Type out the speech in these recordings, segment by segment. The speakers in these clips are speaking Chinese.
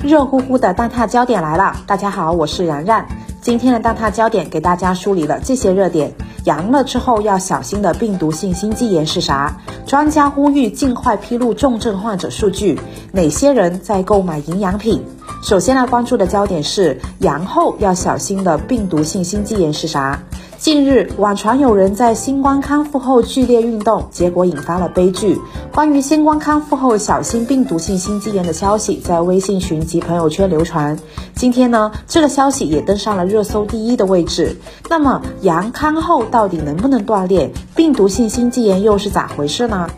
热乎乎的蛋挞焦点来了！大家好，我是然然。今天的蛋挞焦点给大家梳理了这些热点：阳了之后要小心的病毒性心肌炎是啥？专家呼吁尽快披露重症患者数据。哪些人在购买营养品？首先要关注的焦点是阳后要小心的病毒性心肌炎是啥？近日，网传有人在新冠康复后剧烈运动，结果引发了悲剧。关于新冠康复后小心病毒性心肌炎的消息，在微信群及朋友圈流传。今天呢，这个消息也登上了热搜第一的位置。那么，阳康后到底能不能锻炼？病毒性心肌炎又是咋回事呢？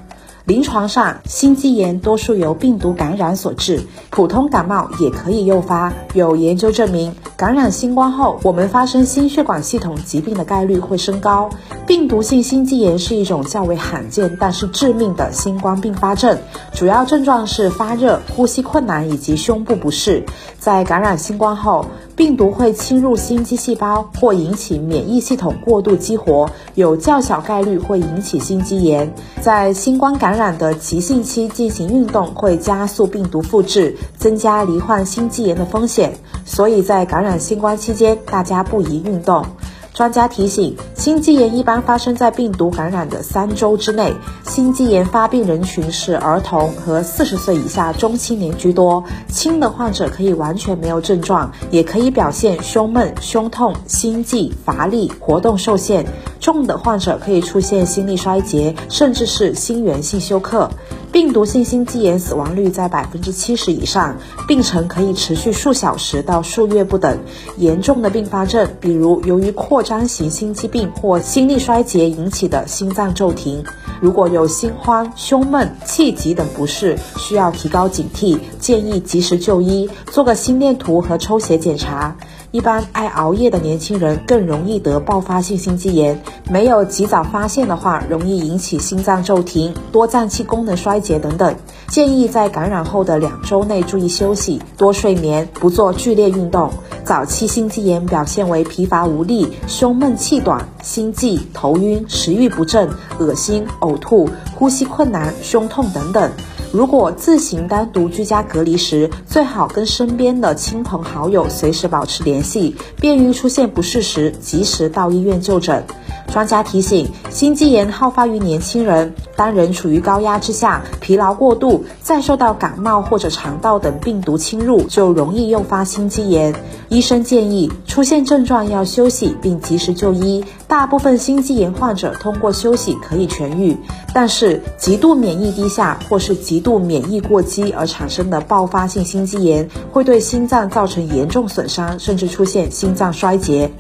临床上，心肌炎多数由病毒感染所致，普通感冒也可以诱发。有研究证明，感染新冠后，我们发生心血管系统疾病的概率会升高。病毒性心肌炎是一种较为罕见但是致命的新冠并发症，主要症状是发热、呼吸困难以及胸部不适。在感染新冠后，病毒会侵入心肌细胞，或引起免疫系统过度激活，有较小概率会引起心肌炎。在新冠感染的急性期进行运动，会加速病毒复制，增加罹患心肌炎的风险。所以在感染新冠期间，大家不宜运动。专家提醒，心肌炎一般发生在病毒感染的三周之内。心肌炎发病人群是儿童和四十岁以下中青年居多。轻的患者可以完全没有症状，也可以表现胸闷、胸痛、心悸、乏力、活动受限。重的患者可以出现心力衰竭，甚至是心源性休克。病毒性心肌炎死亡率在百分之七十以上，病程可以持续数小时到数月不等。严重的并发症，比如由于扩张型心肌病或心力衰竭引起的心脏骤停。如果有心慌、胸闷、气急等不适，需要提高警惕，建议及时就医，做个心电图和抽血检查。一般爱熬夜的年轻人更容易得爆发性心肌炎，没有及早发现的话，容易引起心脏骤停、多脏器功能衰竭等等。建议在感染后的两周内注意休息，多睡眠，不做剧烈运动。早期心肌炎表现为疲乏无力、胸闷气短、心悸、头晕、食欲不振、恶心、呕吐、呼吸困难、胸痛等等。如果自行单独居家隔离时，最好跟身边的亲朋好友随时保持联系，便于出现不适时及时到医院就诊。专家提醒，心肌炎好发于年轻人，当人处于高压之下，疲劳过度，再受到感冒或者肠道等病毒侵入，就容易诱发心肌炎。医生建议，出现症状要休息并及时就医。大部分心肌炎患者通过休息可以痊愈，但是极度免疫低下或是极度免疫过激而产生的爆发性心肌炎，会对心脏造成严重损伤，甚至出现心脏衰竭。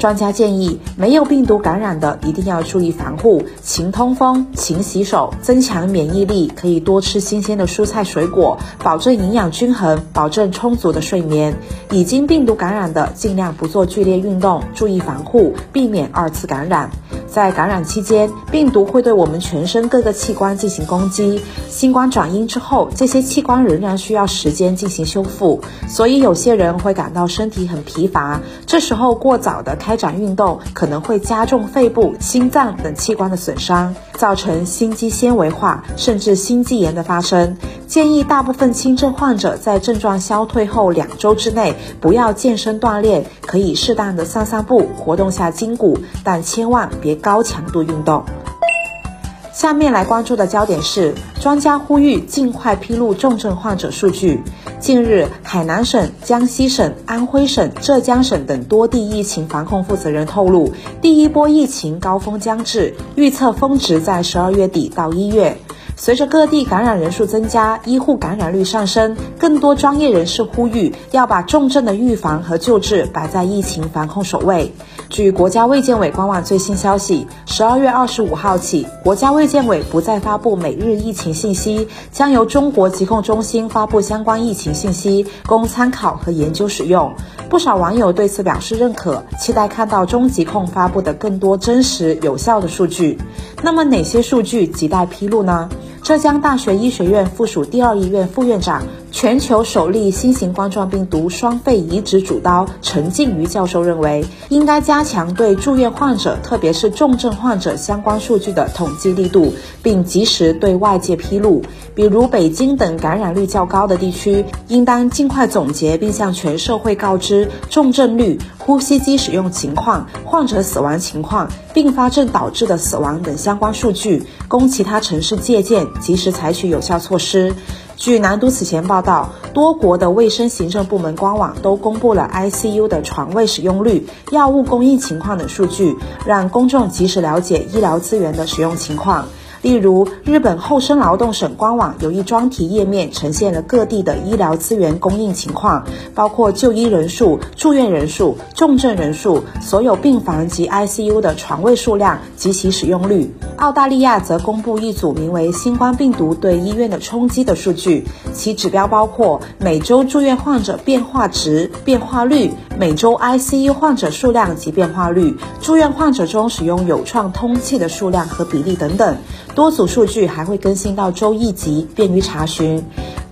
专家建议，没有病毒感染的一定要注意防护，勤通风、勤洗手，增强免疫力。可以多吃新鲜的蔬菜水果，保证营养均衡，保证充足的睡眠。已经病毒感染的，尽量不做剧烈运动，注意防护，避免二次感染。在感染期间，病毒会对我们全身各个器官进行攻击。新冠转阴之后，这些器官仍然需要时间进行修复，所以有些人会感到身体很疲乏。这时候过早的开展运动，可能会加重肺部、心脏等器官的损伤，造成心肌纤维化，甚至心肌炎的发生。建议大部分轻症患者在症状消退后两周之内不要健身锻炼，可以适当的散散步，活动下筋骨，但千万别高强度运动。下面来关注的焦点是，专家呼吁尽快披露重症患者数据。近日，海南省、江西省、安徽省、浙江省等多地疫情防控负责人透露，第一波疫情高峰将至，预测峰值在十二月底到一月。随着各地感染人数增加，医护感染率上升，更多专业人士呼吁要把重症的预防和救治摆在疫情防控首位。据国家卫健委官网最新消息，十二月二十五号起，国家卫健委不再发布每日疫情信息，将由中国疾控中心发布相关疫情信息，供参考和研究使用。不少网友对此表示认可，期待看到中疾控发布的更多真实有效的数据。那么哪些数据亟待披露呢？浙江大学医学院附属第二医院副院长。全球首例新型冠状病毒双肺移植主刀陈静瑜教授认为，应该加强对住院患者，特别是重症患者相关数据的统计力度，并及时对外界披露。比如北京等感染率较高的地区，应当尽快总结并向全社会告知重症率、呼吸机使用情况、患者死亡情况、并发症导致的死亡等相关数据，供其他城市借鉴，及时采取有效措施。据南都此前报道，多国的卫生行政部门官网都公布了 ICU 的床位使用率、药物供应情况等数据，让公众及时了解医疗资源的使用情况。例如，日本厚生劳动省官网有一专题页面，呈现了各地的医疗资源供应情况，包括就医人数、住院人数、重症人数、所有病房及 ICU 的床位数量及其使用率。澳大利亚则公布一组名为“新冠病毒对医院的冲击”的数据，其指标包括每周住院患者变化值、变化率、每周 ICU 患者数量及变化率、住院患者中使用有创通气的数量和比例等等。多组数据还会更新到周一级，便于查询。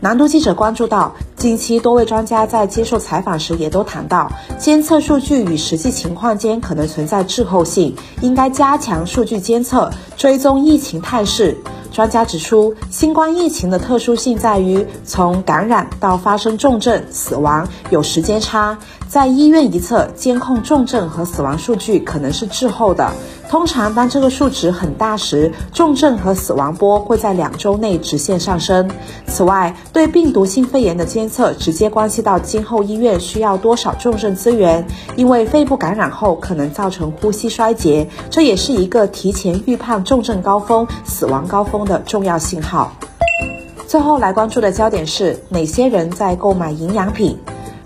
南都记者关注到，近期多位专家在接受采访时也都谈到，监测数据与实际情况间可能存在滞后性，应该加强数据监测，追踪疫情态势。专家指出，新冠疫情的特殊性在于，从感染到发生重症、死亡有时间差，在医院一侧监控重症和死亡数据可能是滞后的。通常，当这个数值很大时，重症和死亡波会在两周内直线上升。此外，对病毒性肺炎的监测直接关系到今后医院需要多少重症资源，因为肺部感染后可能造成呼吸衰竭，这也是一个提前预判重症高峰、死亡高峰的重要信号。最后来关注的焦点是哪些人在购买营养品？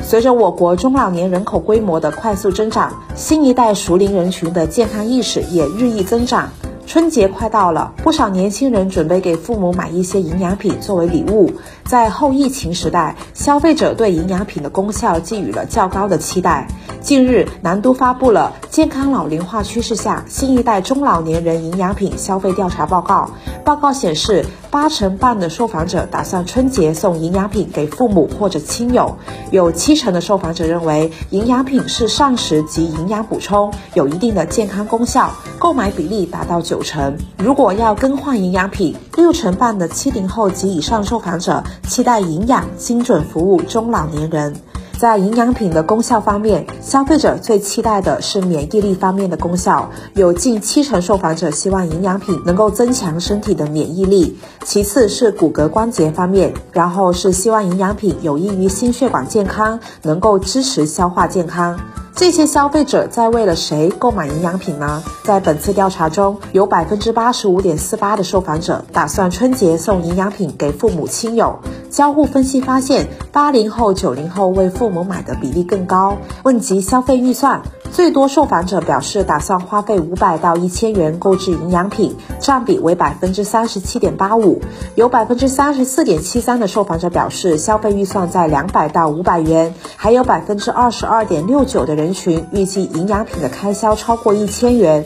随着我国中老年人口规模的快速增长，新一代熟龄人群的健康意识也日益增长。春节快到了，不少年轻人准备给父母买一些营养品作为礼物。在后疫情时代，消费者对营养品的功效寄予了较高的期待。近日，南都发布了《健康老龄化趋势下新一代中老年人营养品消费调查报告》。报告显示，八成半的受访者打算春节送营养品给父母或者亲友，有七成的受访者认为营养品是膳食及营养补充，有一定的健康功效，购买比例达到九成。如果要更换营养品，六成半的七零后及以上受访者期待营养精准服务中老年人。在营养品的功效方面，消费者最期待的是免疫力方面的功效，有近七成受访者希望营养品能够增强身体的免疫力。其次是骨骼关节方面，然后是希望营养品有益于心血管健康，能够支持消化健康。这些消费者在为了谁购买营养品呢？在本次调查中，有百分之八十五点四八的受访者打算春节送营养品给父母亲友。交互分析发现，八零后、九零后为父母买的比例更高。问及消费预算。最多受访者表示打算花费五百到一千元购置营养品，占比为百分之三十七点八五。有百分之三十四点七三的受访者表示消费预算在两百到五百元，还有百分之二十二点六九的人群预计营养品的开销超过一千元。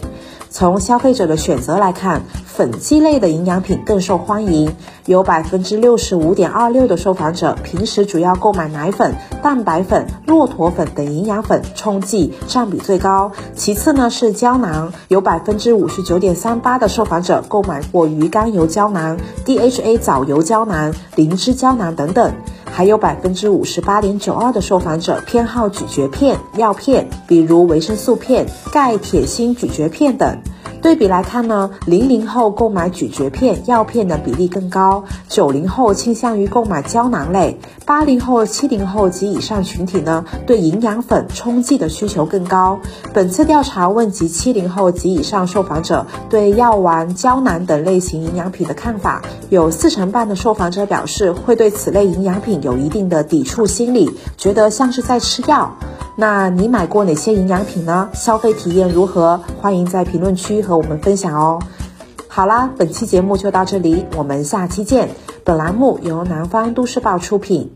从消费者的选择来看，粉剂类的营养品更受欢迎，有百分之六十五点二六的受访者平时主要购买奶粉、蛋白粉、骆驼粉等营养粉冲剂占比最高，其次呢是胶囊，有百分之五十九点三八的受访者购买过鱼肝油胶囊、DHA 藻油胶囊、灵芝胶囊等等。还有百分之五十八点九二的受访者偏好咀嚼片、药片，比如维生素片、钙、铁、锌咀嚼片等。对比来看呢，零零后购买咀嚼片、药片的比例更高，九零后倾向于购买胶囊类，八零后、七零后及以上群体呢，对营养粉冲剂的需求更高。本次调查问及七零后及以上受访者对药丸、胶囊等类型营养品的看法，有四成半的受访者表示会对此类营养品有一定的抵触心理，觉得像是在吃药。那你买过哪些营养品呢？消费体验如何？欢迎在评论区和我们分享哦。好啦，本期节目就到这里，我们下期见。本栏目由南方都市报出品。